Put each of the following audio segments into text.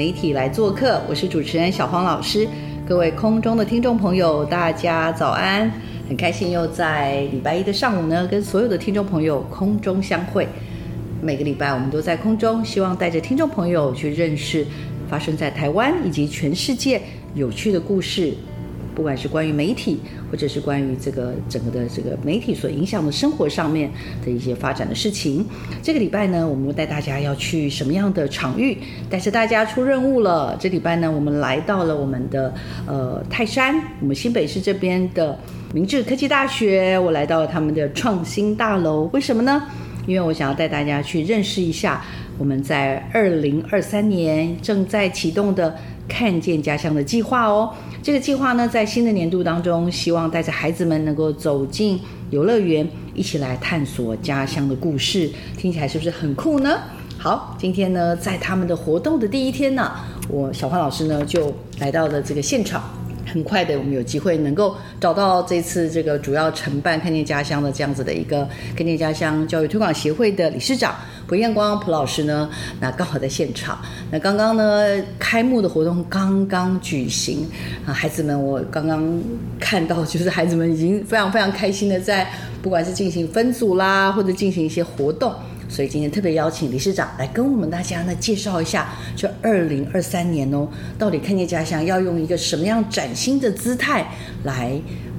媒体来做客，我是主持人小黄老师。各位空中的听众朋友，大家早安！很开心又在礼拜一的上午呢，跟所有的听众朋友空中相会。每个礼拜我们都在空中，希望带着听众朋友去认识发生在台湾以及全世界有趣的故事，不管是关于媒体，或者是关于这个整个的这个媒体所影响的生活上面的一些发展的事情。这个礼拜呢，我们带大家要去什么样的场域？带着大家出任务了。这礼拜呢，我们来到了我们的呃泰山，我们新北市这边的明治科技大学，我来到了他们的创新大楼。为什么呢？因为我想要带大家去认识一下我们在二零二三年正在启动的“看见家乡”的计划哦。这个计划呢，在新的年度当中，希望带着孩子们能够走进游乐园，一起来探索家乡的故事。听起来是不是很酷呢？好，今天呢，在他们的活动的第一天呢，我小花老师呢就来到了这个现场。很快的，我们有机会能够找到这次这个主要承办“看见家乡”的这样子的一个“看见家乡”教育推广协会的理事长蒲彦光蒲老师呢，那刚好在现场。那刚刚呢，开幕的活动刚刚举行啊，孩子们，我刚刚看到，就是孩子们已经非常非常开心的在，不管是进行分组啦，或者进行一些活动。所以今天特别邀请理事长来跟我们大家呢介绍一下，这二零二三年哦，到底看见家乡要用一个什么样崭新的姿态来，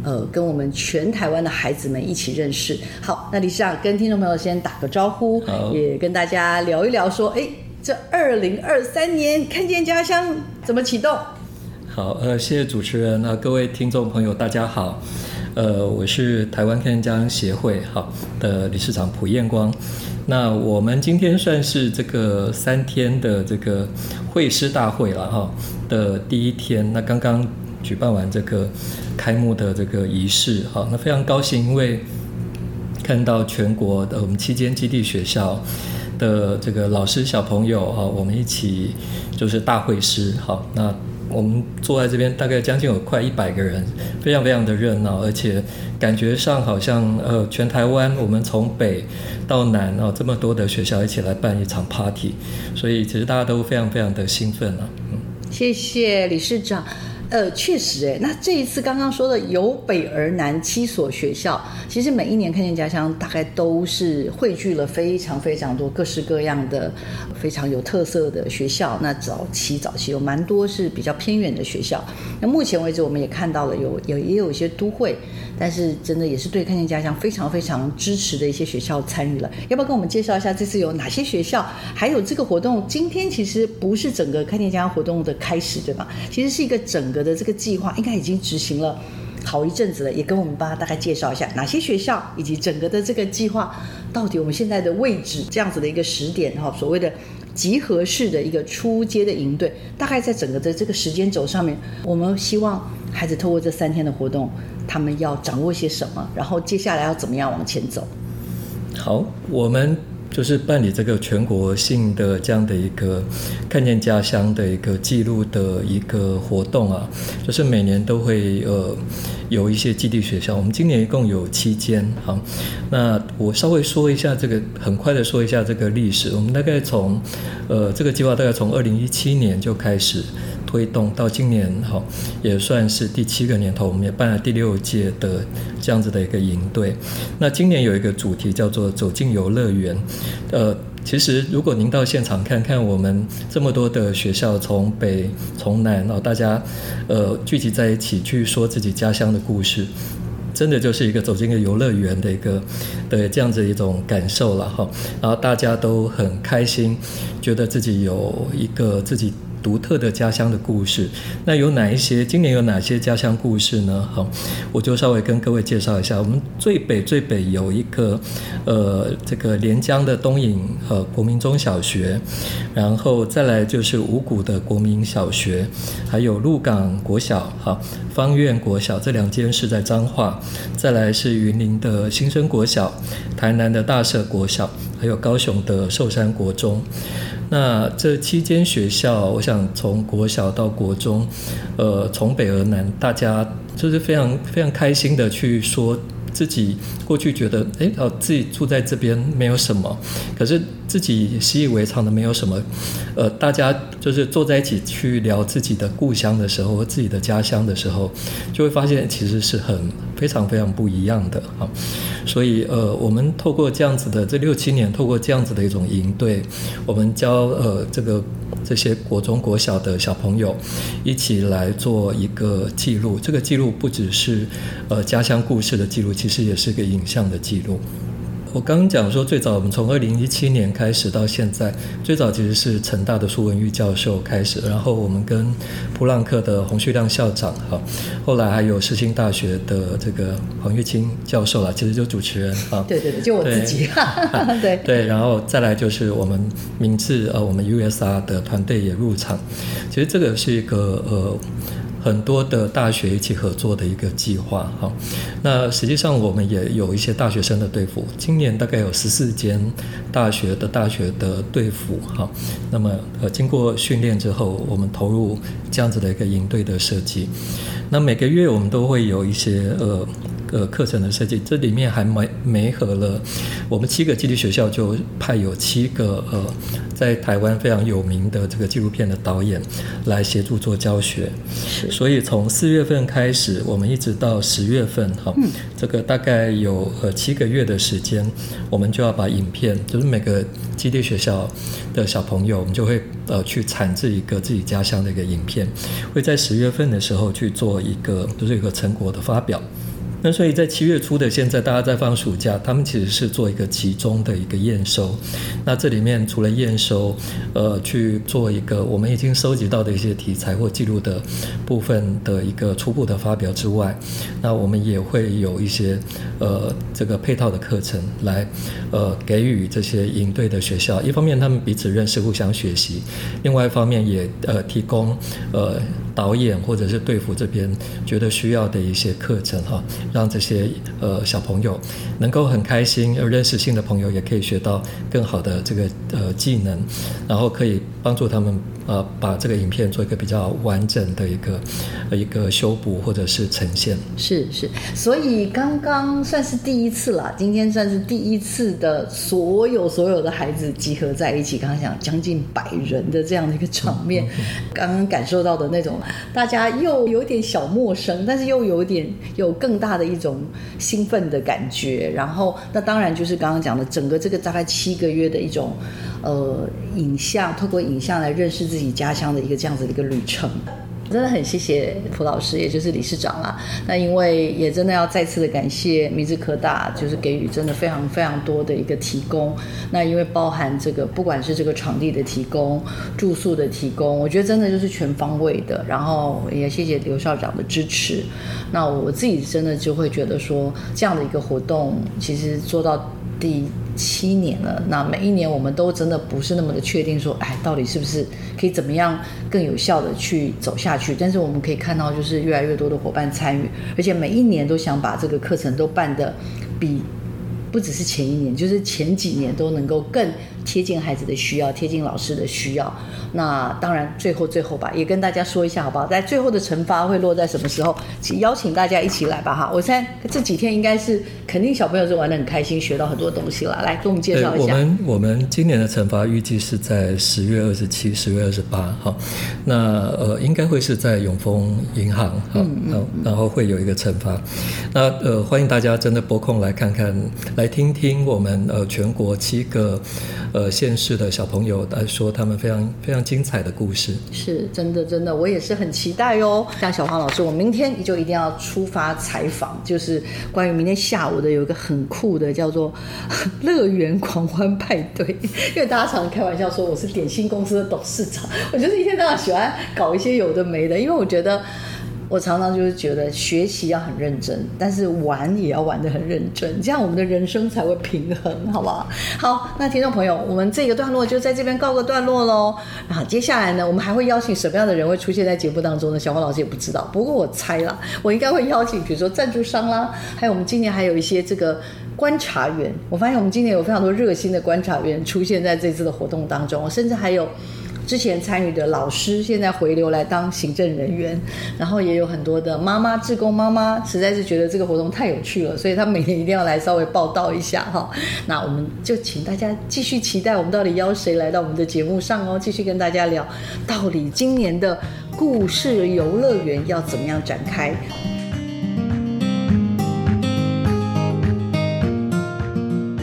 呃，跟我们全台湾的孩子们一起认识。好，那理事长跟听众朋友先打个招呼，也跟大家聊一聊，说，哎，这二零二三年看见家乡怎么启动？好，呃，谢谢主持人，那各位听众朋友大家好，呃，我是台湾看见家协会好的理事长蒲彦光。那我们今天算是这个三天的这个会师大会了哈的第一天，那刚刚举办完这个开幕的这个仪式哈，那非常高兴，因为看到全国的我们七间基地学校的这个老师小朋友哈，我们一起就是大会师哈那。我们坐在这边，大概将近有快一百个人，非常非常的热闹，而且感觉上好像呃，全台湾我们从北到南哦，这么多的学校一起来办一场 party，所以其实大家都非常非常的兴奋啊。嗯，谢谢李市长。呃，确实，哎，那这一次刚刚说的由北而南七所学校，其实每一年看见家乡，大概都是汇聚了非常非常多各式各样的非常有特色的学校。那早期早期有蛮多是比较偏远的学校。那目前为止，我们也看到了有有也有一些都会，但是真的也是对看见家乡非常非常支持的一些学校参与了。要不要跟我们介绍一下这次有哪些学校？还有这个活动今天其实不是整个看见家乡活动的开始，对吧？其实是一个整个。的这个计划应该已经执行了好一阵子了，也跟我们爸大概介绍一下哪些学校以及整个的这个计划到底我们现在的位置这样子的一个时点哈，所谓的集合式的一个出街的营队，大概在整个的这个时间轴上面，我们希望孩子透过这三天的活动，他们要掌握些什么，然后接下来要怎么样往前走。好，我们。就是办理这个全国性的这样的一个看见家乡的一个记录的一个活动啊，就是每年都会呃有一些基地学校，我们今年一共有七间好，那我稍微说一下这个，很快的说一下这个历史。我们大概从呃这个计划大概从二零一七年就开始。推动到今年哈，也算是第七个年头，我们也办了第六届的这样子的一个营队。那今年有一个主题叫做“走进游乐园”。呃，其实如果您到现场看看，我们这么多的学校，从北从南，然后大家呃聚集在一起去说自己家乡的故事，真的就是一个走进一个游乐园的一个的这样子一种感受了哈。然后大家都很开心，觉得自己有一个自己。独特的家乡的故事。那有哪一些？今年有哪些家乡故事呢？好，我就稍微跟各位介绍一下。我们最北最北有一个呃这个连江的东引呃国民中小学，然后再来就是五谷的国民小学，还有鹿港国小好方院国小这两间是在彰化，再来是云林的新生国小，台南的大社国小，还有高雄的寿山国中。那这期间学校，我想从国小到国中，呃，从北而南，大家就是非常非常开心的去说。自己过去觉得，哎，哦，自己住在这边没有什么，可是自己习以为常的没有什么，呃，大家就是坐在一起去聊自己的故乡的时候和，自己的家乡的时候，就会发现其实是很非常非常不一样的啊。所以，呃，我们透过这样子的这六七年，透过这样子的一种营队，我们教呃这个。这些国中、国小的小朋友一起来做一个记录。这个记录不只是呃家乡故事的记录，其实也是个影像的记录。我刚刚讲说，最早我们从二零一七年开始到现在，最早其实是成大的苏文玉教授开始，然后我们跟普朗克的洪旭亮校长，哈，后来还有世新大学的这个黄玉清教授啦，其实就主持人啊，对对对，就我自己，对。对，然后再来就是我们名字呃，我们 USR 的团队也入场，其实这个是一个呃。很多的大学一起合作的一个计划，哈。那实际上我们也有一些大学生的队服，今年大概有十四间大学的大学的队服，哈。那么呃，经过训练之后，我们投入这样子的一个营队的设计。那每个月我们都会有一些呃。呃，课程的设计，这里面还没没合了。我们七个基地学校就派有七个呃，在台湾非常有名的这个纪录片的导演来协助做教学。所以从四月份开始，我们一直到十月份，哈，这个大概有呃七个月的时间，我们就要把影片，就是每个基地学校的小朋友，我们就会呃去产制一个自己家乡的一个影片，会在十月份的时候去做一个就是一个成果的发表。那所以在七月初的现在，大家在放暑假，他们其实是做一个集中的一个验收。那这里面除了验收，呃，去做一个我们已经收集到的一些题材或记录的部分的一个初步的发表之外，那我们也会有一些呃这个配套的课程来呃给予这些营队的学校，一方面他们彼此认识、互相学习，另外一方面也呃提供呃导演或者是队服这边觉得需要的一些课程哈。让这些呃小朋友能够很开心，有认识新的朋友，也可以学到更好的这个呃技能，然后可以帮助他们。呃，把这个影片做一个比较完整的一个一个修补或者是呈现。是是，所以刚刚算是第一次了，今天算是第一次的所有所有的孩子集合在一起。刚刚讲将近百人的这样的一个场面，刚刚感受到的那种，大家又有点小陌生，但是又有点有更大的一种兴奋的感觉。然后，那当然就是刚刚讲的整个这个大概七个月的一种。呃，影像透过影像来认识自己家乡的一个这样子的一个旅程，真的很谢谢蒲老师，也就是理事长啦。那因为也真的要再次的感谢明治科大，就是给予真的非常非常多的一个提供。那因为包含这个，不管是这个场地的提供、住宿的提供，我觉得真的就是全方位的。然后也谢谢刘校长的支持。那我自己真的就会觉得说，这样的一个活动，其实做到第。七年了，那每一年我们都真的不是那么的确定，说，哎，到底是不是可以怎么样更有效的去走下去？但是我们可以看到，就是越来越多的伙伴参与，而且每一年都想把这个课程都办的比不只是前一年，就是前几年都能够更。贴近孩子的需要，贴近老师的需要。那当然，最后最后吧，也跟大家说一下好不好？在最后的惩罚会落在什么时候？请邀请大家一起来吧哈！我猜这几天应该是肯定小朋友是玩的很开心，学到很多东西了。来，给我们介绍一下。我们我们今年的惩罚预计是在十月二十七、十月二十八哈。那呃，应该会是在永丰银行哈，然后会有一个惩罚。那呃，欢迎大家真的拨空来看看，来听听我们呃全国七个。呃县市的小朋友来说他们非常非常精彩的故事。是真的，真的，我也是很期待哦。像小黄老师，我明天就一定要出发采访，就是关于明天下午的有一个很酷的叫做“乐园狂欢派对”，因为大家常常开玩笑说我是点心公司的董事长，我就是一天到晚喜欢搞一些有的没的，因为我觉得。我常常就是觉得学习要很认真，但是玩也要玩得很认真，这样我们的人生才会平衡，好不好？好，那听众朋友，我们这个段落就在这边告个段落喽。那接下来呢，我们还会邀请什么样的人会出现在节目当中呢？小黄老师也不知道，不过我猜啦，我应该会邀请，比如说赞助商啦，还有我们今年还有一些这个观察员。我发现我们今年有非常多热心的观察员出现在这次的活动当中，甚至还有。之前参与的老师现在回流来当行政人员，然后也有很多的妈妈、志工妈妈，实在是觉得这个活动太有趣了，所以他每年一定要来稍微报道一下哈。那我们就请大家继续期待，我们到底邀谁来到我们的节目上哦，继续跟大家聊，到底今年的故事游乐园要怎么样展开？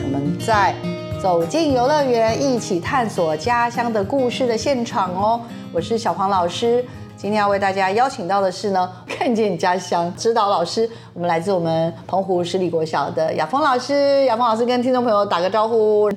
我们在。走进游乐园，一起探索家乡的故事的现场哦！我是小黄老师，今天要为大家邀请到的是呢，看见家乡指导老师，我们来自我们澎湖十里国小的雅峰老师。雅峰老师跟听众朋友打个招呼。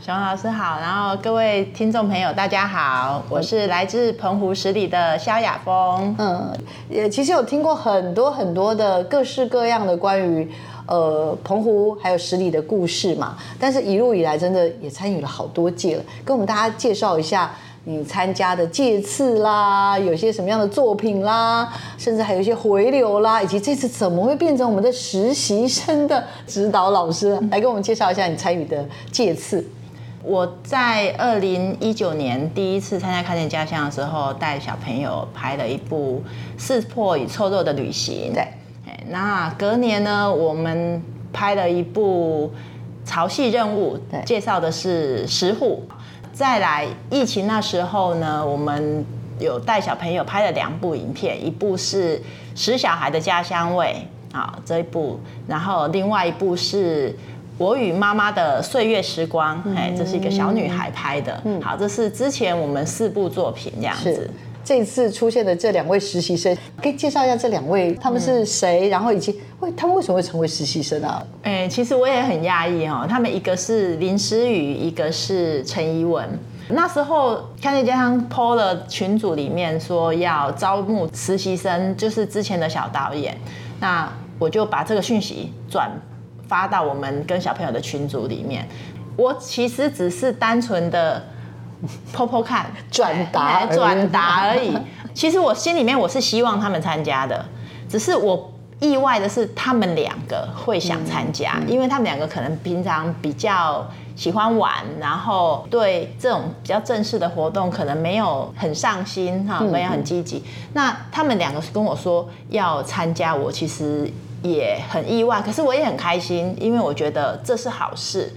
小黄老师好，然后各位听众朋友大家好，我是来自澎湖十里的萧雅峰。嗯，也其实有听过很多很多的各式各样的关于。呃，澎湖还有十里的故事嘛，但是一路以来真的也参与了好多届了，跟我们大家介绍一下你参加的届次啦，有些什么样的作品啦，甚至还有一些回流啦，以及这次怎么会变成我们的实习生的指导老师，来给我们介绍一下你参与的届次。我在二零一九年第一次参加看见家乡的时候，带小朋友拍了一部《四破与臭肉的旅行》。对。那隔年呢，我们拍了一部潮汐任务，介绍的是石虎。再来疫情那时候呢，我们有带小朋友拍了两部影片，一部是《使小孩的家乡味》啊这一部，然后另外一部是我与妈妈的岁月时光，哎，这是一个小女孩拍的。好，这是之前我们四部作品这样子。这次出现的这两位实习生，可以介绍一下这两位他们是谁，然后以及为他们为什么会成为实习生啊？哎，其实我也很讶异哈，他们一个是林诗雨，一个是陈怡文。那时候看见家乡 PO 了群组里面说要招募实习生，就是之前的小导演，那我就把这个讯息转发到我们跟小朋友的群组里面。我其实只是单纯的。剖剖看，转达转达而已。其实我心里面我是希望他们参加的，只是我意外的是他们两个会想参加，因为他们两个可能平常比较喜欢玩，然后对这种比较正式的活动可能没有很上心哈，没有很积极。那他们两个跟我说要参加，我其实也很意外，可是我也很开心，因为我觉得这是好事。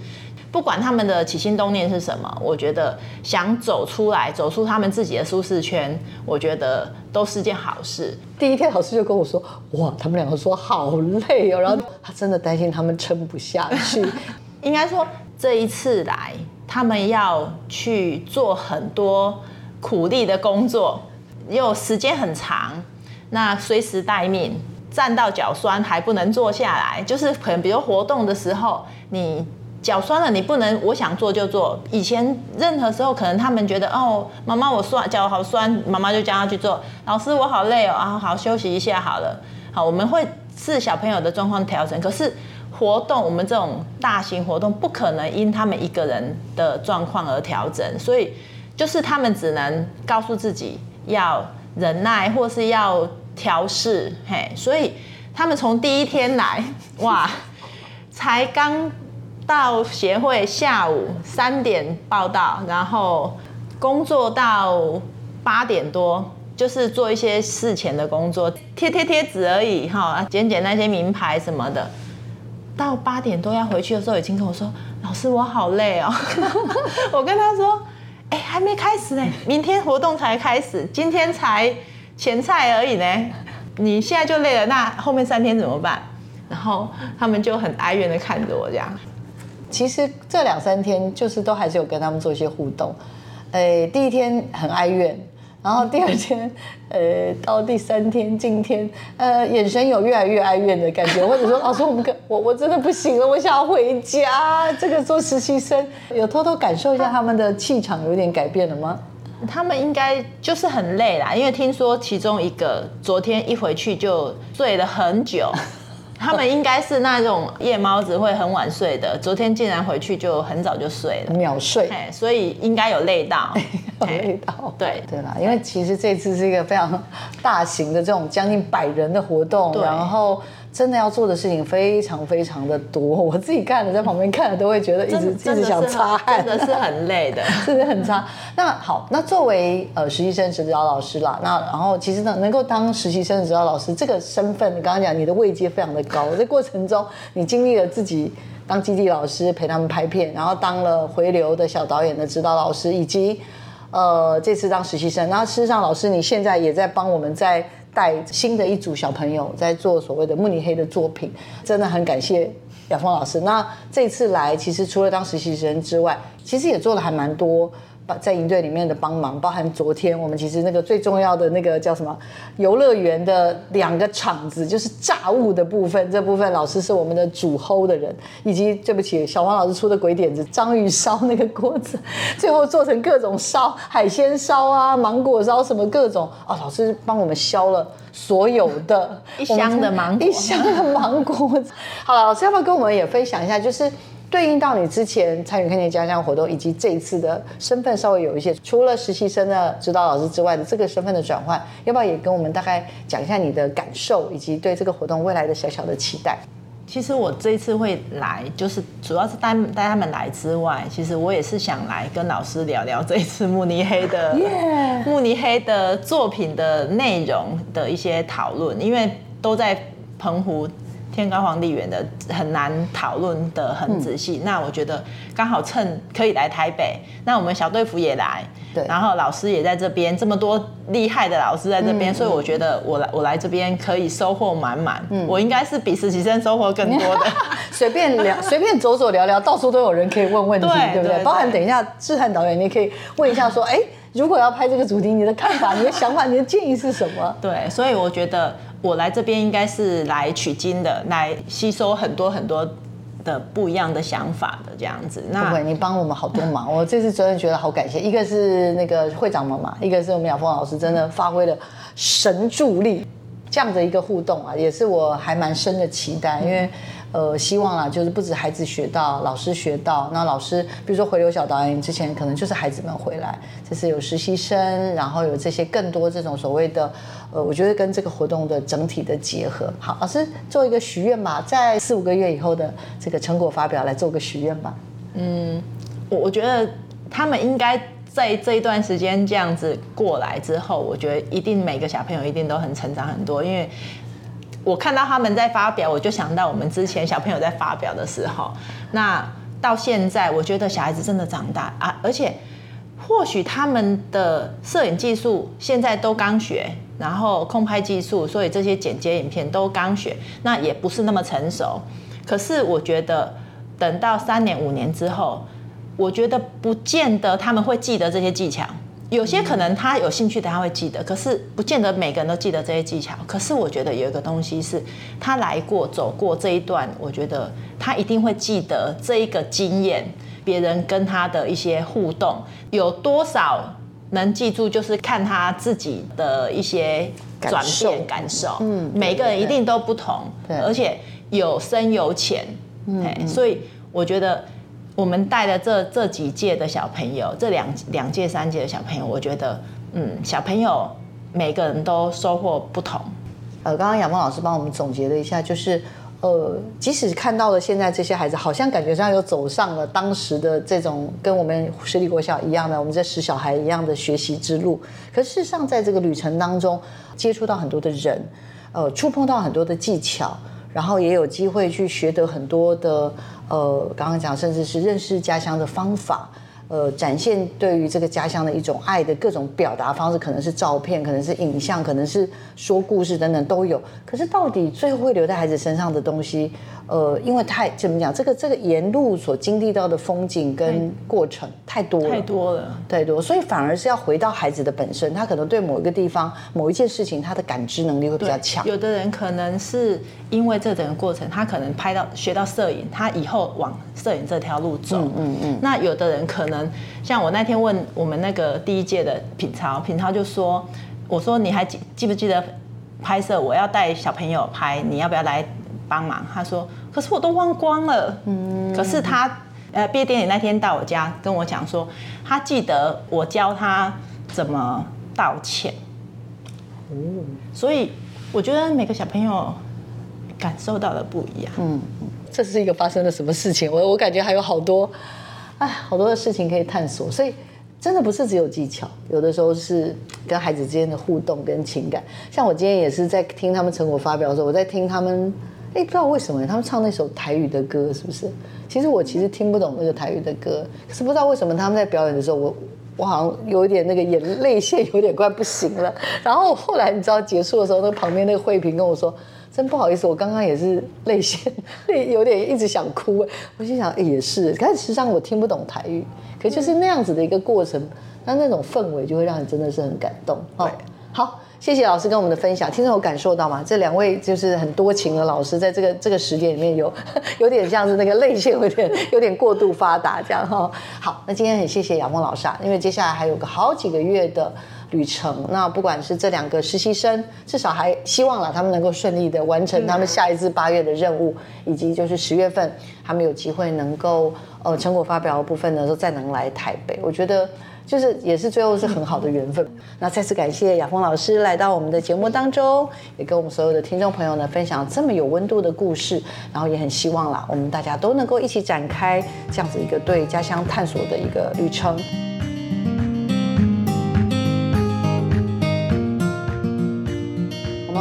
不管他们的起心动念是什么，我觉得想走出来，走出他们自己的舒适圈，我觉得都是件好事。第一天老师就跟我说：“哇，他们两个说好累哦。”然后他真的担心他们撑不下去。应该说这一次来，他们要去做很多苦力的工作，又时间很长，那随时待命，站到脚酸还不能坐下来，就是可能比如活动的时候你。脚酸了，你不能我想做就做。以前任何时候，可能他们觉得哦，妈妈我酸，脚好酸，妈妈就叫他去做。老师我好累哦，啊，好休息一下好了。好，我们会视小朋友的状况调整。可是活动，我们这种大型活动不可能因他们一个人的状况而调整，所以就是他们只能告诉自己要忍耐，或是要调试。嘿，所以他们从第一天来，哇，才刚。到协会下午三点报到，然后工作到八点多，就是做一些事前的工作，贴贴贴纸而已哈，剪剪那些名牌什么的。到八点多要回去的时候，已经跟我说：“老师，我好累哦。”我跟他说：“哎，还没开始呢，明天活动才开始，今天才前菜而已呢，你现在就累了，那后面三天怎么办？”然后他们就很哀怨的看着我这样。其实这两三天就是都还是有跟他们做一些互动。呃，第一天很哀怨，然后第二天，呃，到第三天今天，呃，眼神有越来越哀怨的感觉，或者说 老师，我们可我我真的不行了，我想要回家。这个做实习生有偷偷感受一下他们的气场有点改变了吗？他们应该就是很累啦，因为听说其中一个昨天一回去就睡了很久。他们应该是那种夜猫子，会很晚睡的。昨天竟然回去就很早就睡了，秒睡。所以应该有累到，累到。对对啦，因为其实这次是一个非常大型的这种将近百人的活动，然后。真的要做的事情非常非常的多，我自己看了在旁边看了都会觉得一直一直想擦汗，真的是很累的，真的很差。那好，那作为呃实习生指导老师啦，那然后其实呢能够当实习生指导老师这个身份，你刚刚讲你的位阶非常的高，在过程中你经历了自己当基地老师陪他们拍片，然后当了回流的小导演的指导老师，以及呃这次当实习生，那事实上老师你现在也在帮我们在。带新的一组小朋友在做所谓的慕尼黑的作品，真的很感谢亚峰老师。那这次来，其实除了当实习生之外，其实也做了还蛮多。在营队里面的帮忙，包含昨天我们其实那个最重要的那个叫什么游乐园的两个场子，就是炸物的部分。这部分老师是我们的主 hold 的人，以及对不起小黄老师出的鬼点子，章鱼烧那个锅子，最后做成各种烧，海鲜烧啊，芒果烧什么各种啊，老师帮我们削了所有的 一箱的芒果，一箱的芒果。好了，老师要不要跟我们也分享一下，就是。对应到你之前参与看见家乡活动，以及这一次的身份稍微有一些，除了实习生的指导老师之外的这个身份的转换，要不要也跟我们大概讲一下你的感受，以及对这个活动未来的小小的期待？其实我这一次会来，就是主要是带带他们来之外，其实我也是想来跟老师聊聊这一次慕尼黑的慕尼黑的作品的内容的一些讨论，因为都在澎湖。天高皇帝远的很难讨论的很仔细，那我觉得刚好趁可以来台北，那我们小队服也来，对，然后老师也在这边，这么多厉害的老师在这边，所以我觉得我来我来这边可以收获满满，嗯，我应该是比实习生收获更多的，随便聊随便走走聊聊，到处都有人可以问问题，对不对？包含等一下志汉导演，你可以问一下说，哎，如果要拍这个主题，你的看法、你的想法、你的建议是什么？对，所以我觉得。我来这边应该是来取经的，来吸收很多很多的不一样的想法的这样子。那不会，你帮我们好多忙，我这次真的觉得好感谢。一个是那个会长妈妈，一个是我们雅峰老师，真的发挥了神助力，这样的一个互动啊，也是我还蛮深的期待，因为。呃，希望啦，就是不止孩子学到，老师学到。那老师，比如说回流小导演之前，可能就是孩子们回来，这是有实习生，然后有这些更多这种所谓的，呃，我觉得跟这个活动的整体的结合。好，老师做一个许愿吧，在四五个月以后的这个成果发表来做个许愿吧。嗯，我我觉得他们应该在这一段时间这样子过来之后，我觉得一定每个小朋友一定都很成长很多，因为。我看到他们在发表，我就想到我们之前小朋友在发表的时候。那到现在，我觉得小孩子真的长大啊，而且或许他们的摄影技术现在都刚学，然后空拍技术，所以这些剪接影片都刚学，那也不是那么成熟。可是我觉得，等到三年五年之后，我觉得不见得他们会记得这些技巧。有些可能他有兴趣的他会记得，可是不见得每个人都记得这些技巧。可是我觉得有一个东西是，他来过走过这一段，我觉得他一定会记得这一个经验。别人跟他的一些互动有多少能记住，就是看他自己的一些转变感受。嗯，每个人一定都不同，对，而且有深有浅。嗯，所以我觉得。我们带的这这几届的小朋友，这两两届三届的小朋友，我觉得，嗯，小朋友每个人都收获不同。呃，刚刚杨梦老师帮我们总结了一下，就是，呃，即使看到了现在这些孩子，好像感觉上又走上了当时的这种跟我们实力国小一样的，我们这十小孩一样的学习之路。可事实上，在这个旅程当中，接触到很多的人，呃，触碰到很多的技巧，然后也有机会去学得很多的。呃，刚刚讲，甚至是认识家乡的方法，呃，展现对于这个家乡的一种爱的各种表达方式，可能是照片，可能是影像，可能是说故事等等都有。可是到底最后会留在孩子身上的东西，呃，因为太怎么讲，这个这个沿路所经历到的风景跟过程太多了，太多了，太多，所以反而是要回到孩子的本身，他可能对某一个地方、某一件事情，他的感知能力会比较强。有的人可能是因为这整个过程，他可能拍到学到摄影，他以后往摄影这条路走。嗯嗯嗯。那有的人可能。像我那天问我们那个第一届的品超，品超就说：“我说你还记记不记得拍摄？我要带小朋友拍，你要不要来帮忙？”他说：“可是我都忘光了。”嗯，可是他呃毕业典礼那天到我家跟我讲说，他记得我教他怎么道歉。哦，所以我觉得每个小朋友感受到的不一样。嗯，这是一个发生了什么事情？我我感觉还有好多。哎，好多的事情可以探索，所以真的不是只有技巧，有的时候是跟孩子之间的互动跟情感。像我今天也是在听他们成果发表的时候，我在听他们，哎，不知道为什么他们唱那首台语的歌，是不是？其实我其实听不懂那个台语的歌，可是不知道为什么他们在表演的时候，我我好像有一点那个眼泪腺有点快不行了。然后后来你知道结束的时候，那旁边那个慧萍跟我说。真不好意思，我刚刚也是泪腺 泪有点一直想哭。我心想，也是，但实际上我听不懂台语，可就是那样子的一个过程，那那种氛围就会让你真的是很感动。对，好，谢谢老师跟我们的分享，听众有感受到吗？这两位就是很多情的老师，在这个这个时间里面有 有点像是那个泪腺有点有点过度发达这样哈。好，那今天很谢谢杨峰老师啊，因为接下来还有个好几个月的。旅程，那不管是这两个实习生，至少还希望了他们能够顺利的完成他们下一次八月的任务，以及就是十月份他们有机会能够呃成果发表的部分呢，都再能来台北。我觉得就是也是最后是很好的缘分。那再次感谢亚峰老师来到我们的节目当中，也跟我们所有的听众朋友呢分享这么有温度的故事，然后也很希望啦，我们大家都能够一起展开这样子一个对家乡探索的一个旅程。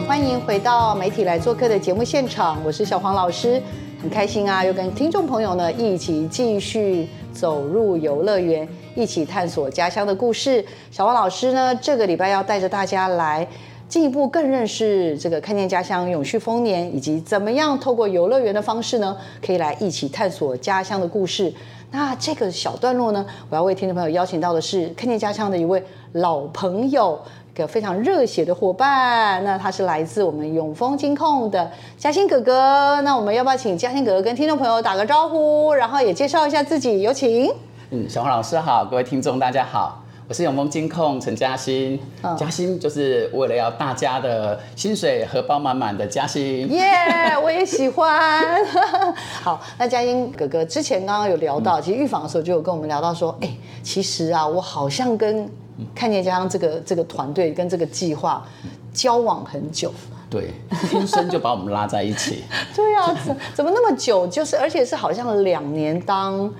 欢迎回到媒体来做客的节目现场，我是小黄老师，很开心啊，又跟听众朋友呢一起继续走入游乐园，一起探索家乡的故事。小黄老师呢，这个礼拜要带着大家来进一步更认识这个看见家乡永续丰年，以及怎么样透过游乐园的方式呢，可以来一起探索家乡的故事。那这个小段落呢，我要为听众朋友邀请到的是看见家乡的一位老朋友。个非常热血的伙伴，那他是来自我们永丰金控的嘉兴哥哥。那我们要不要请嘉兴哥哥跟听众朋友打个招呼，然后也介绍一下自己？有请。嗯，小黄老师好，各位听众大家好，我是永丰金控陈嘉欣。嘉欣就是为了要大家的薪水荷包满满的嘉欣。耶，我也喜欢。好，那嘉欣哥哥之前刚刚有聊到，其实预防的时候就有跟我们聊到说，哎，其实啊，我好像跟看见家乡这个这个团队跟这个计划交往很久，对，天生就把我们拉在一起。对啊，怎么那么久？就是而且是好像两年当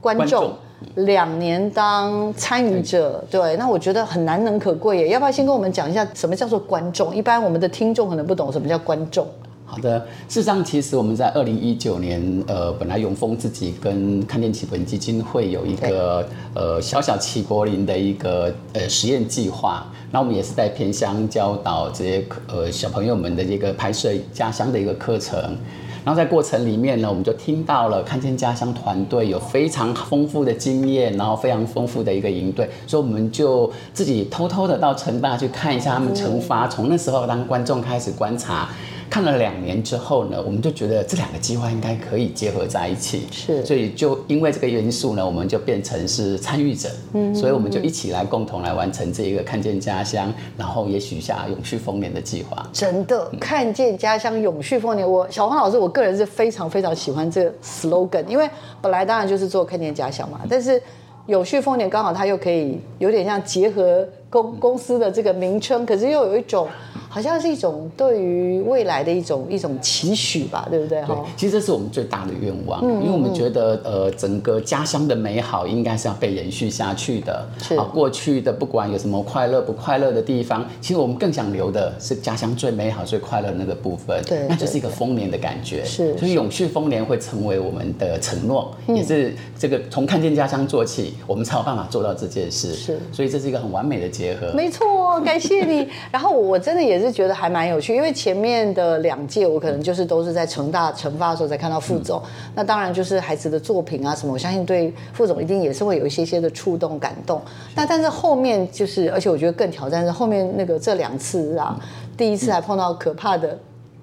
观众，两年当参与者。对，那我觉得很难能可贵耶。要不要先跟我们讲一下什么叫做观众？一般我们的听众可能不懂什么叫观众。好的，事实上，其实我们在二零一九年，呃，本来永丰自己跟看电启本基金会有一个呃小小齐柏林的一个呃实验计划，那我们也是在偏乡教导这些呃小朋友们的一个拍摄家乡的一个课程，然后在过程里面呢，我们就听到了看见家乡团队有非常丰富的经验，然后非常丰富的一个营队，所以我们就自己偷偷的到成大去看一下他们成发，从那时候当观众开始观察。看了两年之后呢，我们就觉得这两个计划应该可以结合在一起，是，所以就因为这个因素呢，我们就变成是参与者，嗯，所以我们就一起来共同来完成这一个看见家乡，然后也许下永续丰年的计划。真的，看见家乡永续丰年，我小黄老师，我个人是非常非常喜欢这个 slogan，因为本来当然就是做看见家乡嘛，但是永续丰年刚好它又可以有点像结合。公公司的这个名称，可是又有一种好像是一种对于未来的一种一种期许吧，对不对？对哈，，其实这是我们最大的愿望，因为我们觉得呃，整个家乡的美好应该是要被延续下去的。是啊，过去的不管有什么快乐不快乐的地方，其实我们更想留的是家乡最美好、最快乐的那个部分。对那就是一个丰年的感觉。是所以永续丰年会成为我们的承诺，也是这个从看见家乡做起，我们才有办法做到这件事。是所以这是一个很完美的结合。没错，感谢你。然后我真的也是觉得还蛮有趣，因为前面的两届我可能就是都是在成大成发的时候才看到副总，那当然就是孩子的作品啊什么，我相信对副总一定也是会有一些些的触动感动。那但是后面就是，而且我觉得更挑战是后面那个这两次啊，第一次还碰到可怕的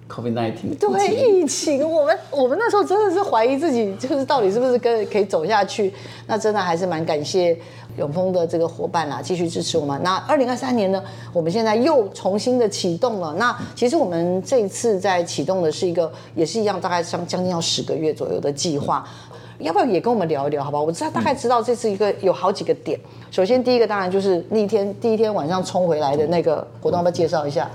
COVID 1 9对疫情，我们我们那时候真的是怀疑自己，就是到底是不是跟可以走下去。那真的还是蛮感谢永丰的这个伙伴啦，继续支持我们。那二零二三年呢，我们现在又重新的启动了。那其实我们这一次在启动的是一个，也是一样，大概将将近要十个月左右的计划。要不要也跟我们聊一聊，好不好？我知道大概知道这次一个有好几个点。首先第一个当然就是那一天第一天晚上冲回来的那个活动，要不要介绍一下？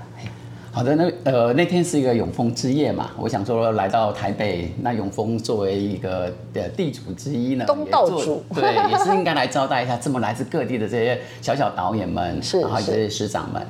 好的，那呃那天是一个永丰之夜嘛，我想说来到台北，那永丰作为一个呃地主之一呢，东道主对，也是应该来招待一下这么来自各地的这些小小导演们，是是然后这些师长们。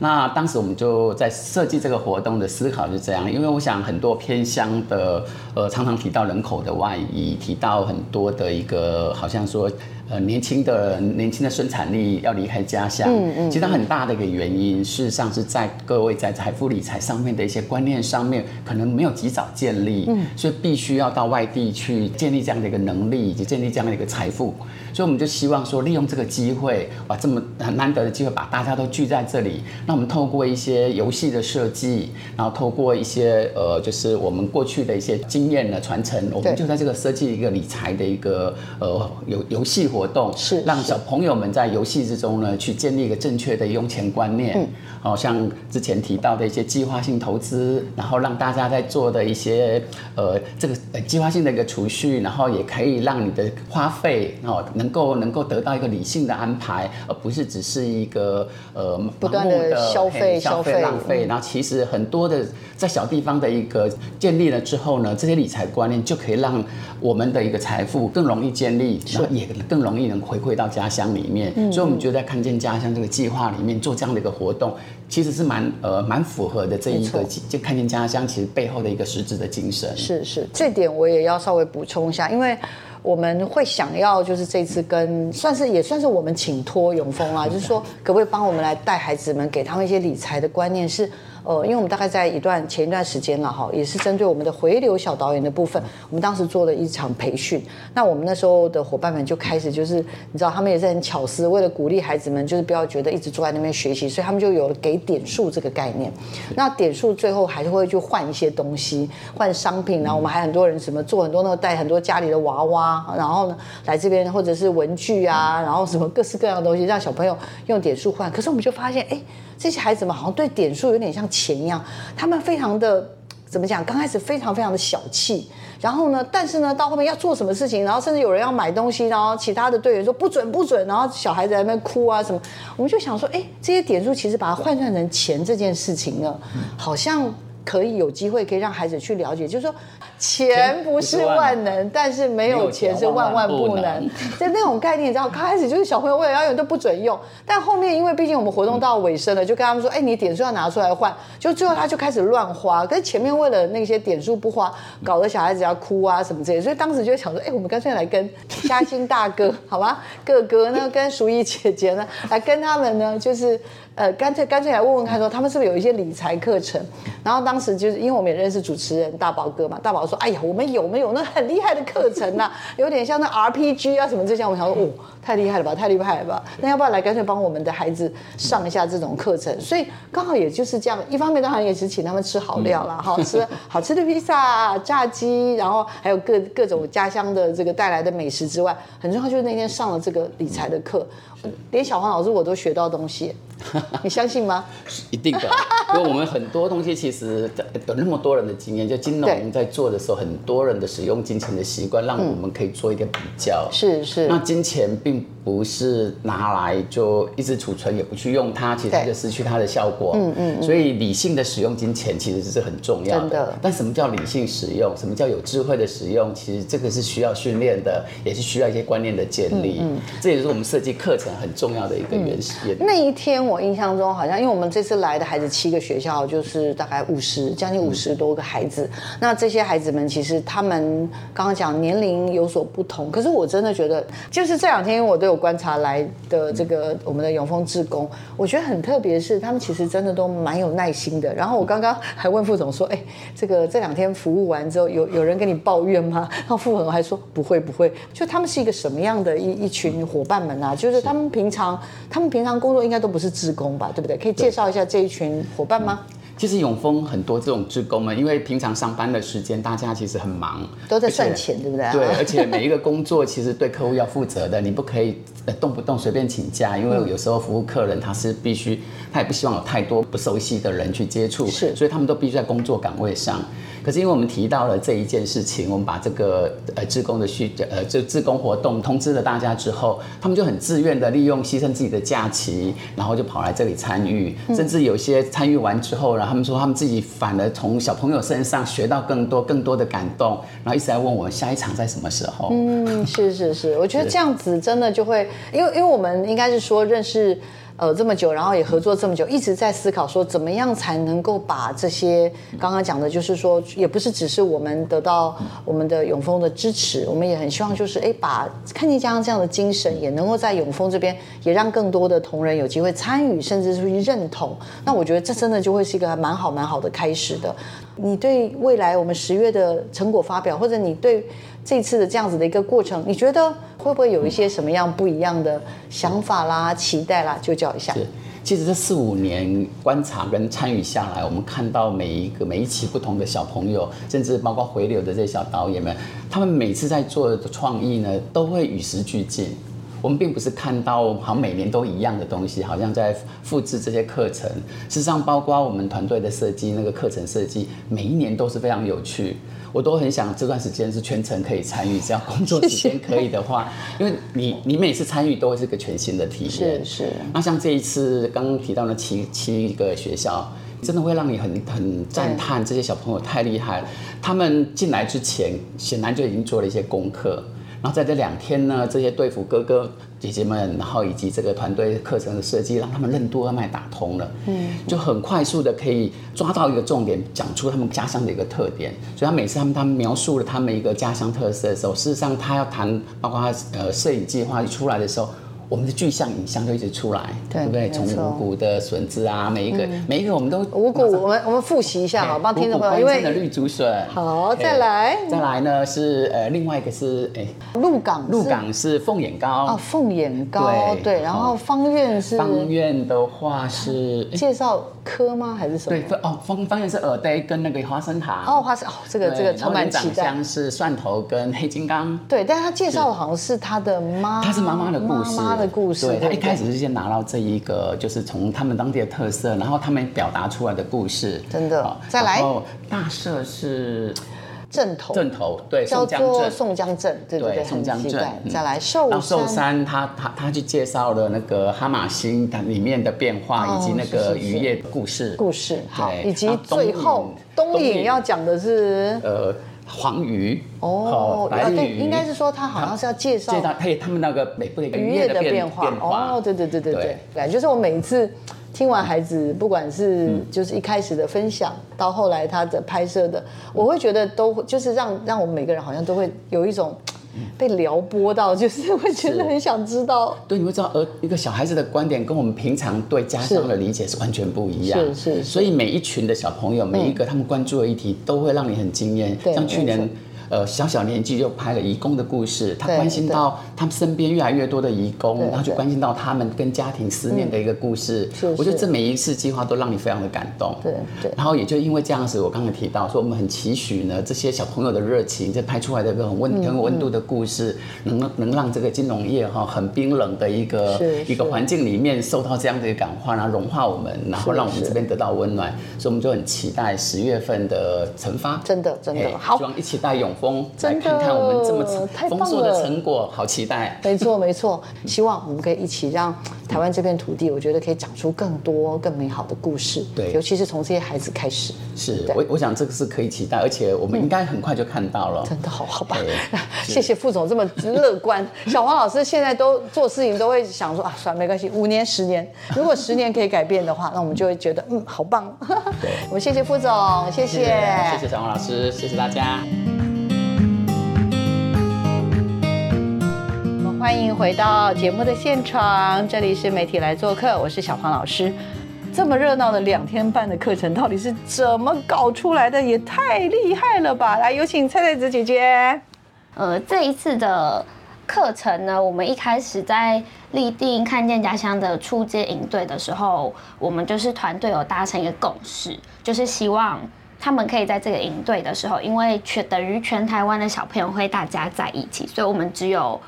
那当时我们就在设计这个活动的思考是这样，因为我想很多偏乡的呃常常提到人口的外移，提到很多的一个好像说呃年轻的年轻的生产力要离开家乡，嗯嗯，其实它很大的一个原因，事实上是在各位在财富理财上面的一些观念上面可能没有及早建立，嗯，所以必须要到外地去建立这样的一个能力，以及建立这样的一个财富，所以我们就希望说利用这个机会，把这么很难得的机会，把大家都聚在这里，那我们透过一些游戏的设计，然后透过一些呃，就是我们过去的一些经验的传承，我们就在这个设计一个理财的一个呃游游戏活动，是是。让小朋友们在游戏之中呢，去建立一个正确的用钱观念。嗯，哦、像之前提到的一些计划性投资，然后让大家在做的一些呃这个呃计划性的一个储蓄，然后也可以让你的花费哦能够能够得到一个理性的安排，而不是只是一个呃不断地盲目消费消费。浪费。然后其实很多的在小地方的一个建立了之后呢，这些理财观念就可以让我们的一个财富更容易建立，然后也更容易能回馈到家乡里面。嗯所以我们觉得在看见家乡这个计划里面做这样的一个活动，其实是蛮呃蛮符合的这一个就看见家乡其实背后的一个实质的精神。是是，这点我也要稍微补充一下，因为我们会想要就是这次跟算是也算是我们请托永丰啦，就是说可不可以帮我们来带孩子们，给他们一些理财的观念是。呃，因为我们大概在一段前一段时间了哈，也是针对我们的回流小导演的部分，我们当时做了一场培训。那我们那时候的伙伴们就开始就是，你知道他们也是很巧思，为了鼓励孩子们，就是不要觉得一直坐在那边学习，所以他们就有了给点数这个概念。那点数最后还是会去换一些东西，换商品，然后我们还很多人什么做很多那个带很多家里的娃娃，然后呢来这边或者是文具啊，然后什么各式各样的东西，让小朋友用点数换。可是我们就发现，哎，这些孩子们好像对点数有点像钱一样，他们非常的。怎么讲？刚开始非常非常的小气，然后呢，但是呢，到后面要做什么事情，然后甚至有人要买东西，然后其他的队员说不准不准，然后小孩子在那边哭啊什么，我们就想说，哎，这些点数其实把它换算成钱这件事情呢，好像可以有机会可以让孩子去了解，就是说钱不是万能，但是没有钱是万万不能，就那种概念，你知道，刚开始就是小朋友为了要用都不准用，但后面因为毕竟我们活动到尾声了，就跟他们说，哎，你点数要拿出来换，就最后他就开始乱花，可是前面为了那些点数不花，搞得小孩子要哭啊什么之类，所以当时就想说，哎，我们干脆来跟嘉兴大哥，好吧，哥哥呢跟淑仪姐姐呢，来跟他们呢，就是。呃，干脆干脆来问问看，说他们是不是有一些理财课程？然后当时就是因为我们也认识主持人大宝哥嘛，大宝说：“哎呀，我们有没有那很厉害的课程呐、有点像那 RPG 啊什么这些。”我想说：“哦，太厉害了吧，太厉害了吧！那要不要来干脆帮我们的孩子上一下这种课程？”所以刚好也就是这样，一方面当然也是请他们吃好料啦，好吃好吃的披萨、炸鸡，然后还有各各种家乡的这个带来的美食之外，很重要就是那天上了这个理财的课，连小黄老师我都学到东西。你相信吗？一定的，因为我们很多东西其实有那么多人的经验，就金融在做的时候，很多人的使用金钱的习惯，让我们可以做一个比较。是是那金钱并不是拿来就一直储存，也不去用它，其实它就失去它的效果。嗯嗯。所以理性的使用金钱其实是很重要的但什么叫理性使用？什么叫有智慧的使用？其实这个是需要训练的，也是需要一些观念的建立。嗯这也是我们设计课程很重要的一个原始。那一天我印象中好像，因为我们这次来的孩子七个学校，就是大概五十将近五十多个孩子。那这些孩子们其实他们刚刚讲年龄有所不同，可是我真的觉得，就是这两天我都有观察来的这个我们的永丰志工，我觉得很特别是他们其实真的都蛮有耐心的。然后我刚刚还问副总说，哎，这个这两天服务完之后，有有人跟你抱怨吗？然后副总还说不会不会，就他们是一个什么样的一一群伙伴们啊？就是他们平常他们平常工作应该都不是志工吧，对不对？可以介绍一下这一群伙伴吗？其实永丰很多这种职工们，因为平常上班的时间，大家其实很忙，都在赚钱对不对对，而且每一个工作其实对客户要负责的，你不可以呃动不动随便请假，因为有时候服务客人他是必须，他也不希望有太多不熟悉的人去接触，是所以他们都必须在工作岗位上。可是因为我们提到了这一件事情，我们把这个呃志工的需呃就志工活动通知了大家之后，他们就很自愿的利用牺牲自己的假期，然后就跑来这里参与，甚至有些参与完之后，然后他们说他们自己反而从小朋友身上学到更多更多的感动，然后一直在问我下一场在什么时候。嗯，是是是，我觉得这样子真的就会，因为因为我们应该是说认识呃这么久，然后也合作这么久，一直在思考说怎么样才能够把这些刚刚讲的，就是说也不是只是我们得到我们的永丰的支持，我们也很希望就是哎把看见家乡这样的精神，也能够在永丰这边也让更多的同仁有机会参与，甚至是去认同。那我觉得这真的就会是一个蛮好蛮好的开始的。你对未来我们十月的成果发表，或者你对这次的这样子的一个过程，你觉得会不会有一些什么样不一样的想法啦、期待啦？就叫一下。是，其实这四五年观察跟参与下来，我们看到每一个每一期不同的小朋友，甚至包括回流的这些小导演们，他们每次在做的创意呢，都会与时俱进。我们并不是看到好像每年都一样的东西，好像在复制这些课程。事实上，包括我们团队的设计，那个课程设计，每一年都是非常有趣。我都很想这段时间是全程可以参与，只要工作时间可以的话，因为你你每次参与都会是个全新的体验。是是，那像这一次刚刚提到的七七个学校，真的会让你很很赞叹，这些小朋友太厉害了。他们进来之前，显然就已经做了一些功课。然后在这两天呢，这些队服哥哥姐姐们，然后以及这个团队课程的设计，让他们任督二脉打通了，嗯，就很快速的可以抓到一个重点，讲出他们家乡的一个特点。所以他每次他们他们描述了他们一个家乡特色的时候，事实上他要谈，包括他呃摄影计划一出来的时候。我们的具象影像就一直出来，对不对？从五谷的笋子啊，每一个、每一个我们都五谷，我们我们复习一下好，帮听众朋友，因五谷关的为绿竹笋。好再来。再来呢是呃另外一个是哎鹿港鹿港是凤眼糕。啊，凤眼糕对对，然后方院是？方院的话是哎介绍科吗？还是什么？对方哦方方院是耳呆跟那个花生糖哦，花生哦，这个对这个充满期待然后长。香是蒜头跟黑金刚。对，但是他介绍的好像是他的妈，他是妈妈的故事，妈妈的故事。对，他一开始是先拿到这一个，就是从他们当地的特色，然后他们表达出来的故事，真的好再来然后大社是正头。镇头，对，叫。做宋江镇，对对对，宋江镇再来寿山，他，他他去介绍了那个哈马星它里面的变化，哦以及那个渔业的故事。故事好，对以及最后东东影影要讲的是？呃，黄鱼。哦，啊对，白鱼，应该是说他好像是要介绍介绍他他们那个北部的渔业的变变化。哦，对对对对对对，对，就是我每一次听完孩子，不管是就是一开始的分享，到后来他的拍摄的，我会觉得都会就是让让我们每个人好像都会有一种被撩拨到，就是会觉得很想知道。对，你会知道，而一个小孩子的观点跟我们平常对家乡的理解是完全不一样。是是是所以每一群的小朋友，每一个他们关注的议题，都会让你很惊艳。对像去年呃小小年纪就拍了移工的故事，他关心到他们身边越来越多的移工，对然后就关心到他们跟家庭思念的一个故事。我觉得这每一次计划都让你非常的感动。对对。然后也就因为这样子，我刚才提到说，我们很期许呢，这些小朋友的热情，这拍出来的一个很温、很有温度的故事，能能让这个金融业哈很冰冷的一个一个环境里面受到这样的一个感化，然后融化我们，然后让我们这边得到温暖，所以我们就很期待十月份的惩罚。真的真的。哎好。希望一起带永真的看看我们这么太丰硕的成果，好期待。没错，没错。希望我们可以一起让台湾这片土地，我觉得可以长出更多更美好的故事。对尤其是从这些孩子开始。对是我我想这个是可以期待，而且我们应该很快就看到了。真的好好吧哎？谢谢副总这么乐观。小黄老师现在都做事情都会想说啊，算了没关系，五年十年，如果十年可以改变的话，那我们就会觉得嗯，好棒。对 我们谢谢副总，谢谢，谢谢小黄老师，谢谢大家。欢迎回到节目的现场，这里是媒体来做客，我是小黄老师。这么热闹的两天半的课程，到底是怎么搞出来的？也太厉害了吧！来，有请蔡蔡子姐姐。呃，这一次的课程呢，我们一开始在立定看见家乡的出街营队的时候，我们就是团队有达成一个共识，就是希望他们可以在这个营队的时候，因为全等于全台湾的小朋友会大家在一起，所以我们只有。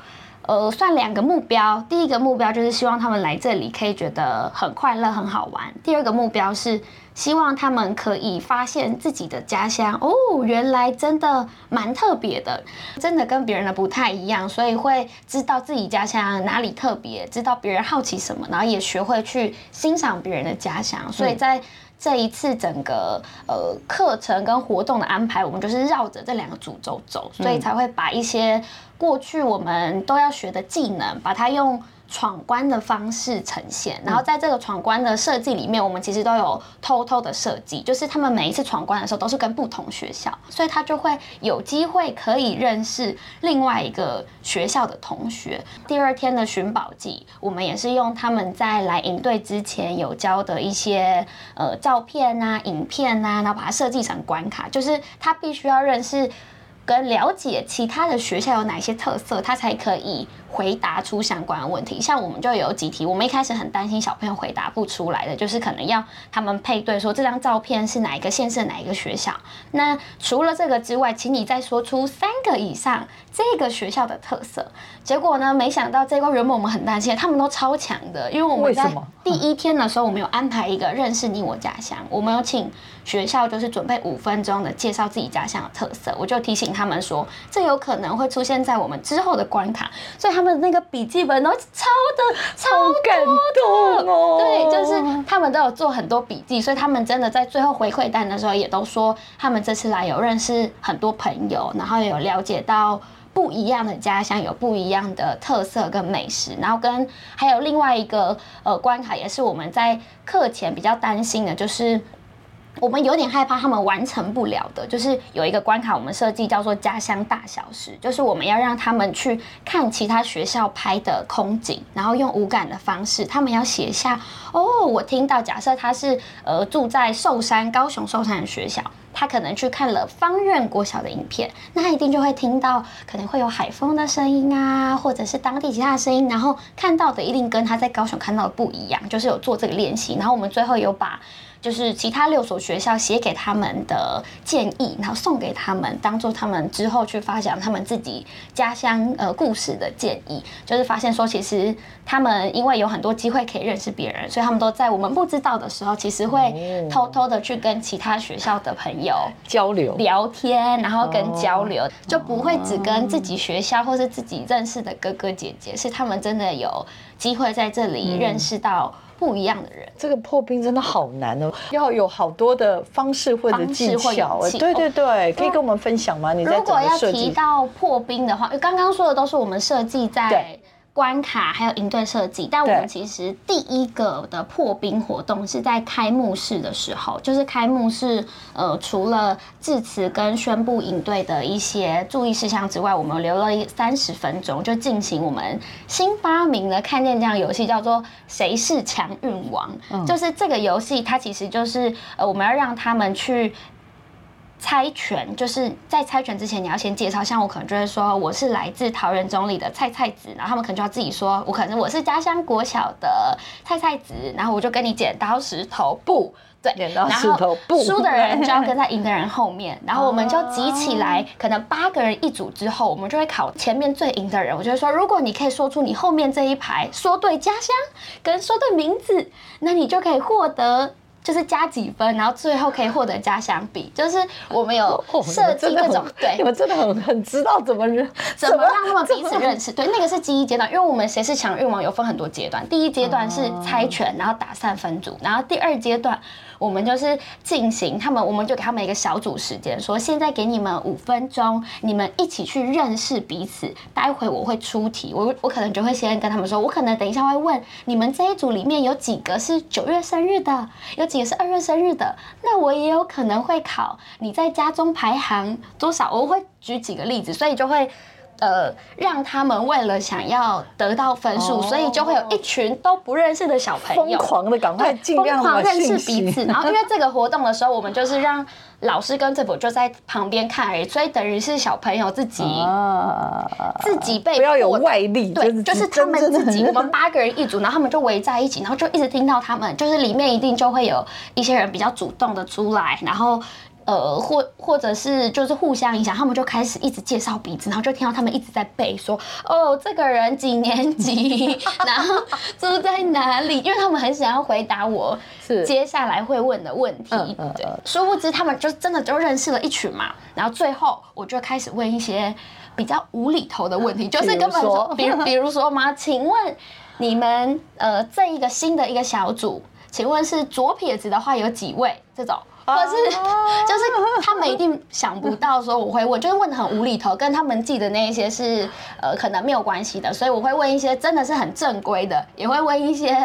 呃，算两个目标。第一个目标就是希望他们来这里可以觉得很快乐、很好玩。第二个目标是希望他们可以发现自己的家乡哦，原来真的蛮特别的，真的跟别人的不太一样，所以会知道自己家乡哪里特别，知道别人好奇什么，然后也学会去欣赏别人的家乡。所以在这一次整个呃课程跟活动的安排，我们就是绕着这两个主轴走，所以才会把一些过去我们都要学的技能，把它用。闯关的方式呈现，然后在这个闯关的设计里面，我们其实都有偷偷的设计，就是他们每一次闯关的时候都是跟不同学校，所以他就会有机会可以认识另外一个学校的同学。第二天的寻宝记，我们也是用他们在来营队之前有教的一些呃照片啊、影片啊，然后把它设计成关卡，就是他必须要认识。跟了解其他的学校有哪些特色，他才可以回答出相关的问题。像我们就有几题，我们一开始很担心小朋友回答不出来的，就是可能要他们配对说这张照片是哪一个县市哪一个学校。那除了这个之外，请你再说出三个以上这个学校的特色。结果呢，没想到这关原本我们很担心，他们都超强的，因为我们在第一天的时候，我们有安排一个认识你我家乡，我们有请学校就是准备五分钟的介绍自己家乡的特色，我就提醒他们说，这有可能会出现在我们之后的关卡，所以他们那个笔记本都抄的超感动哦对，就是他们都有做很多笔记，所以他们真的在最后回馈单的时候也都说，他们这次来有认识很多朋友，然后有了解到。不一样的家乡有不一样的特色跟美食，然后跟还有另外一个呃关卡，也是我们在课前比较担心的，就是我们有点害怕他们完成不了的，就是有一个关卡，我们设计叫做家乡大小事，就是我们要让他们去看其他学校拍的空景，然后用无感的方式，他们要写下哦，我听到，假设他是呃住在寿山高雄寿山的学校。他可能去看了方院国小的影片，那他一定就会听到可能会有海风的声音啊，或者是当地其他的声音，然后看到的一定跟他在高雄看到的不一样，就是有做这个练习。然后我们最后有把就是其他六所学校写给他们的建议，然后送给他们，当做他们之后去发展他们自己家乡呃故事的建议。就是发现说，其实他们因为有很多机会可以认识别人，所以他们都在我们不知道的时候，其实会偷偷的去跟其他学校的朋友交流。聊天，然后跟交流，就不会只跟自己学校或是自己认识的哥哥姐姐，是他们真的有机会在这里认识到不一样的人。这个破冰真的好难哦，要有好多的方式或者技巧。对对对，可以跟我们分享吗？你在如果要？提到破冰的话，因为刚刚说的都是我们设计在对关卡还有营队设计，但我们其实第一个的破冰活动是在开幕式的时候，就是开幕式呃，除了致辞跟宣布营队的一些注意事项之外，我们留了三十分钟，就进行我们新发明的看见这样游戏，叫做“谁是强运王”。就是这个游戏，它其实就是呃，我们要让他们去猜拳，就是在猜拳之前你要先介绍，像我可能就会说我是来自桃园中里的菜菜子，然后他们可能就要自己说，我可能我是家乡国小的菜菜子，然后我就跟你剪刀石头布。对，剪刀石头布输的人就要跟在赢的人后面，然后我们就集起来，可能八个人一组之后，我们就会考前面最赢的人。我就会说，如果你可以说出你后面这一排说对家乡跟说对名字，那你就可以获得就是加几分，然后最后可以获得加香比。就是我们有哦设计各种对你们真的很很知道怎么认，怎么让他们彼此认识？对，那个是第一阶段，因为我们谁是强运王有分很多阶段。第一阶段是猜拳，然后打散分组，然后第二阶段我们就是进行他们，我们就给他们一个小组时间，说现在给你们五分钟，你们一起去认识彼此。待会我会出题，我我可能就会先跟他们说，我可能等一下会问你们这一组里面有几个是九月生日的，有几个是二月生日的，那我也有可能会考你在家中排行多少，我会举几个例子，所以就会。呃，让他们为了想要得到分数，哦所以就会有一群都不认识的小朋友疯，狂的赶快对尽量疯狂认识彼此。然后因为这个活动的时候，我们就是让老师跟政府就在旁边看而已，所以等于是小朋友自己、啊，自己被不要有外力，对，就是他们自己，我们八个人一组，然后他们就围在一起，然后就一直听到他们，就是里面一定就会有一些人比较主动的出来，然后。呃，或或者是就是互相影响，他们就开始一直介绍彼此，然后就听到他们一直在背说，哦，这个人几年级，然后住在哪里，因为他们很想要回答我接下来会问的问题。对嗯嗯嗯，殊不知他们就真的就认识了一群嘛，然后最后我就开始问一些比较无厘头的问题，就是根本说，比如比如说嘛？请问你们呃这一个新的一个小组，请问是左撇子的话有几位？这种。或者是，就是他们一定想不到说我会问，就是问的很无厘头，跟他们记的那一些是呃可能没有关系的，所以我会问一些真的是很正规的，也会问一些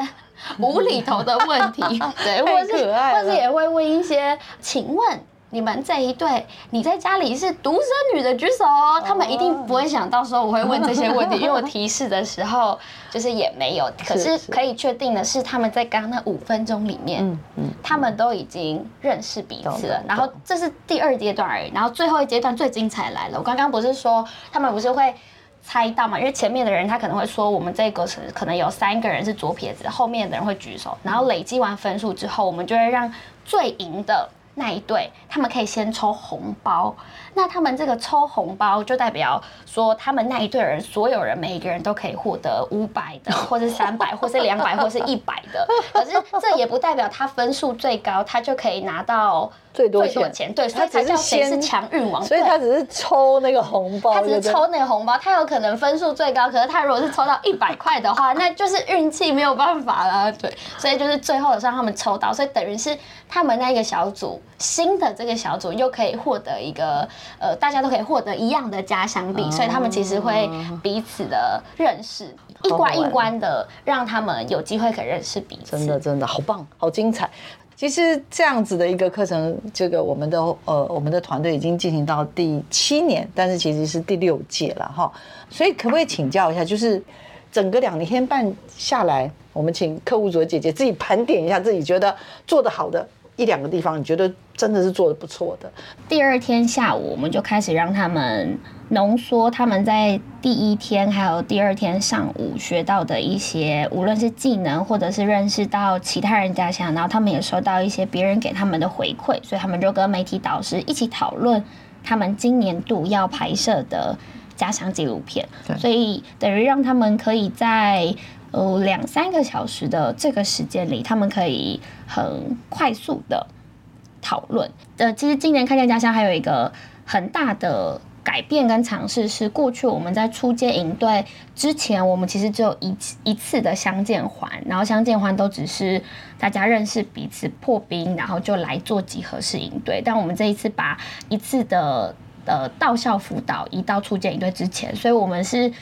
无厘头的问题，对，或是或是也会问一些，请问。你们这一对，你在家里是独生女的举手哦。他们一定不会想到说我会问这些问题，因为我提示的时候就是也没有。可是是可以确定的是，他们在刚刚那五分钟里面，嗯嗯，他们都已经认识彼此了。然后这是第二阶段而已，然后最后一阶段最精彩来了。我刚刚不是说他们不是会猜到嘛？因为前面的人他可能会说我们这个是可能有三个人是左撇子，后面的人会举手，然后累积完分数之后，我们就会让最赢的。那一对，他们可以先抽红包。那他们这个抽红包，就代表说，他们那一队人，所有人每一个人都可以获得五百的，或是三百，或是两百，或是一百的。可是这也不代表他分数最高，他就可以拿到最多钱。钱对，所以才叫谁是强运王。所以他只是抽那个红包，他只是抽那个红包，他有可能分数最高，可是他如果是抽到一百块的话，那就是运气没有办法了。对，所以就是最后让他们抽到，所以等于是他们那个小组新的这个小组又可以获得一个呃，大家都可以获得一样的家乡币，所以他们其实会彼此的认识，一关一关的让他们有机会可以认识彼此。真的真的好棒，好精彩。其实这样子的一个课程，这个我们的呃我们的团队已经进行到第七年，但是其实是第六届了哈。所以可不可以请教一下，就是整个两天半下来，我们请客户组的姐姐自己盘点一下自己觉得做得好的一两个地方，你觉得真的是做得不错的。第二天下午，我们就开始让他们浓缩他们在第一天还有第二天上午学到的一些，无论是技能或者是认识到其他人家乡，然后他们也收到一些别人给他们的回馈，所以他们就跟媒体导师一起讨论他们今年度要拍摄的家乡纪录片，所以等于让他们可以在。呃，两三个小时的这个时间里，他们可以很快速的讨论。呃，其实今年看见家乡还有一个很大的改变跟尝试，是过去我们在出街营队之前，我们其实只有一次一次的相见环，然后相见环都只是大家认识彼此破冰，然后就来做集合式营队。但我们这一次把一次的呃到校辅导移到出街营队之前，所以我们是。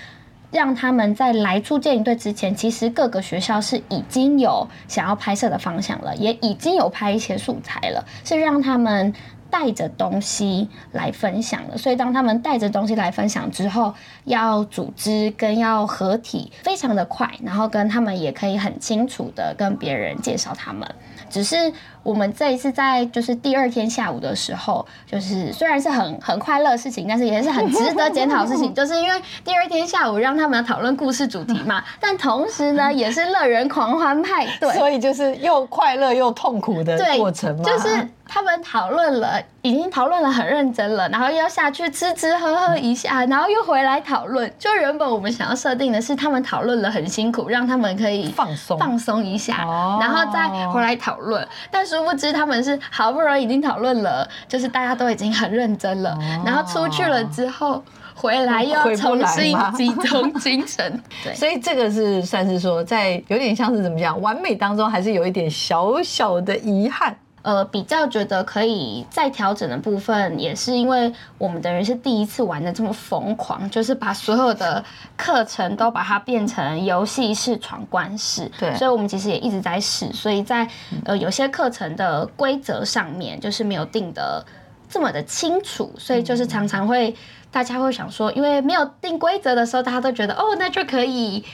让他们在来出建营队之前，其实各个学校是已经有想要拍摄的方向了，也已经有拍一些素材了，是让他们带着东西来分享的，所以当他们带着东西来分享之后，要组织跟要合体非常的快，然后跟他们也可以很清楚的跟别人介绍他们。只是我们这一次在就是第二天下午的时候，就是虽然是很很快乐的事情，但是也是很值得检讨的事情，就是因为第二天下午让他们讨论故事主题嘛，但同时呢也是乐人狂欢派对，所以就是又快乐又痛苦的对过程嘛。就是他们讨论了，已经讨论了很认真了，然后又下去吃吃喝喝一下，然后又回来讨论。就原本我们想要设定的是，他们讨论了很辛苦，让他们可以放松放松一下，哦然后再回来讨论。但殊不知他们是好不容易已经讨论了，就是大家都已经很认真了，然后出去了之后。回来又要重新集中精神，对，所以这个是算是说，在有点像是怎么讲，完美当中还是有一点小小的遗憾。呃，比较觉得可以再调整的部分，也是因为我们等人是第一次玩的这么疯狂，就是把所有的课程都把它变成游戏式闯关式。对所以我们其实也一直在试，所以在呃有些课程的规则上面，就是没有定的这么的清楚，所以就是常常会大家会想说，因为没有定规则的时候，大家都觉得哦，那就可以。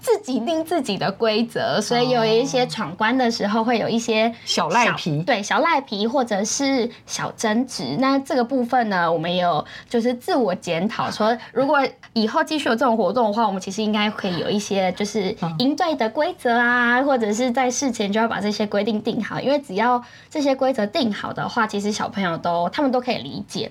自己定自己的规则，所以有一些闯关的时候会有一些小赖皮对小赖皮或者是小争执。那这个部分呢，我们也有就是自我检讨，说如果以后继续有这种活动的话，我们其实应该可以有一些就是应对的规则啊，或者是在事前就要把这些规定定好，因为只要这些规则定好的话，其实小朋友都他们都可以理解。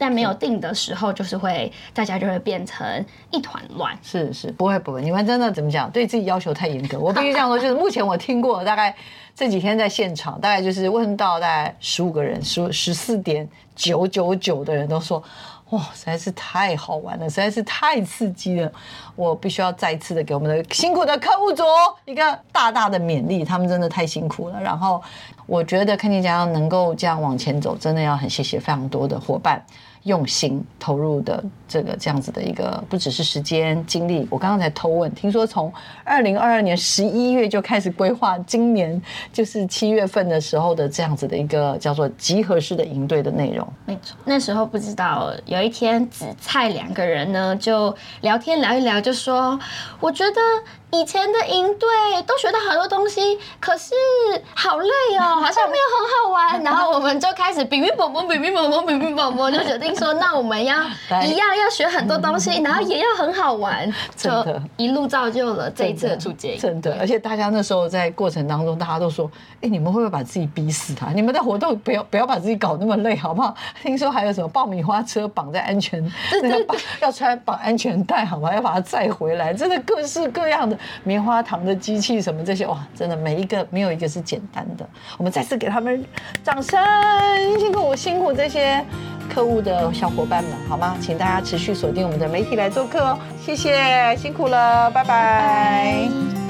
但没有定的时候，就是会大家就会变成一团乱。是是，不会不会，你们真的怎么讲？对自己要求太严格。我必须这样说，就是目前我听过大概这几天在现场，大概就是问到大概十五个人，十十四点九九九的人都说。哇，实在是太好玩了，实在是太刺激了！我必须要再次的给我们的辛苦的客户组一个大大的勉励，他们真的太辛苦了。然后我觉得看见家能够这样往前走，真的要很谢谢非常多的伙伴。用心投入的这个这样子的一个，不只是时间精力。我刚刚才偷问，听说从二零二二年十一月就开始规划，今年就是七月份的时候的这样子的一个叫做集合式的营队的内容。没错，那时候不知道，有一天紫菜两个人呢就聊天聊一聊，就说我觉得以前的营队都学到好多东西，可是好累哦，好像没有很好玩。然后我们就开始比比蹦蹦，比比蹦蹦，比比蹦蹦，就决定说，那我们要 一样要学很多东西，然后也要很好玩，真就的一路造就了这一次的出街营。真的，而且大家那时候在过程当中，大家都说：“哎、你们会不会把自己逼死啊？你们的活动不要不要把自己搞那么累，好不好？”听说还有什么爆米花车绑在安全，那个绑要穿绑安全带，好吗？要把它载回来，真的各式各样的棉花糖的机器什么这些，哇，真的每一个没有一个是简单的。我们再次给他们掌声，辛苦辛苦这些客户的小伙伴们，好吗？请大家持续锁定我们的媒体来做客哦，谢谢，辛苦了，拜拜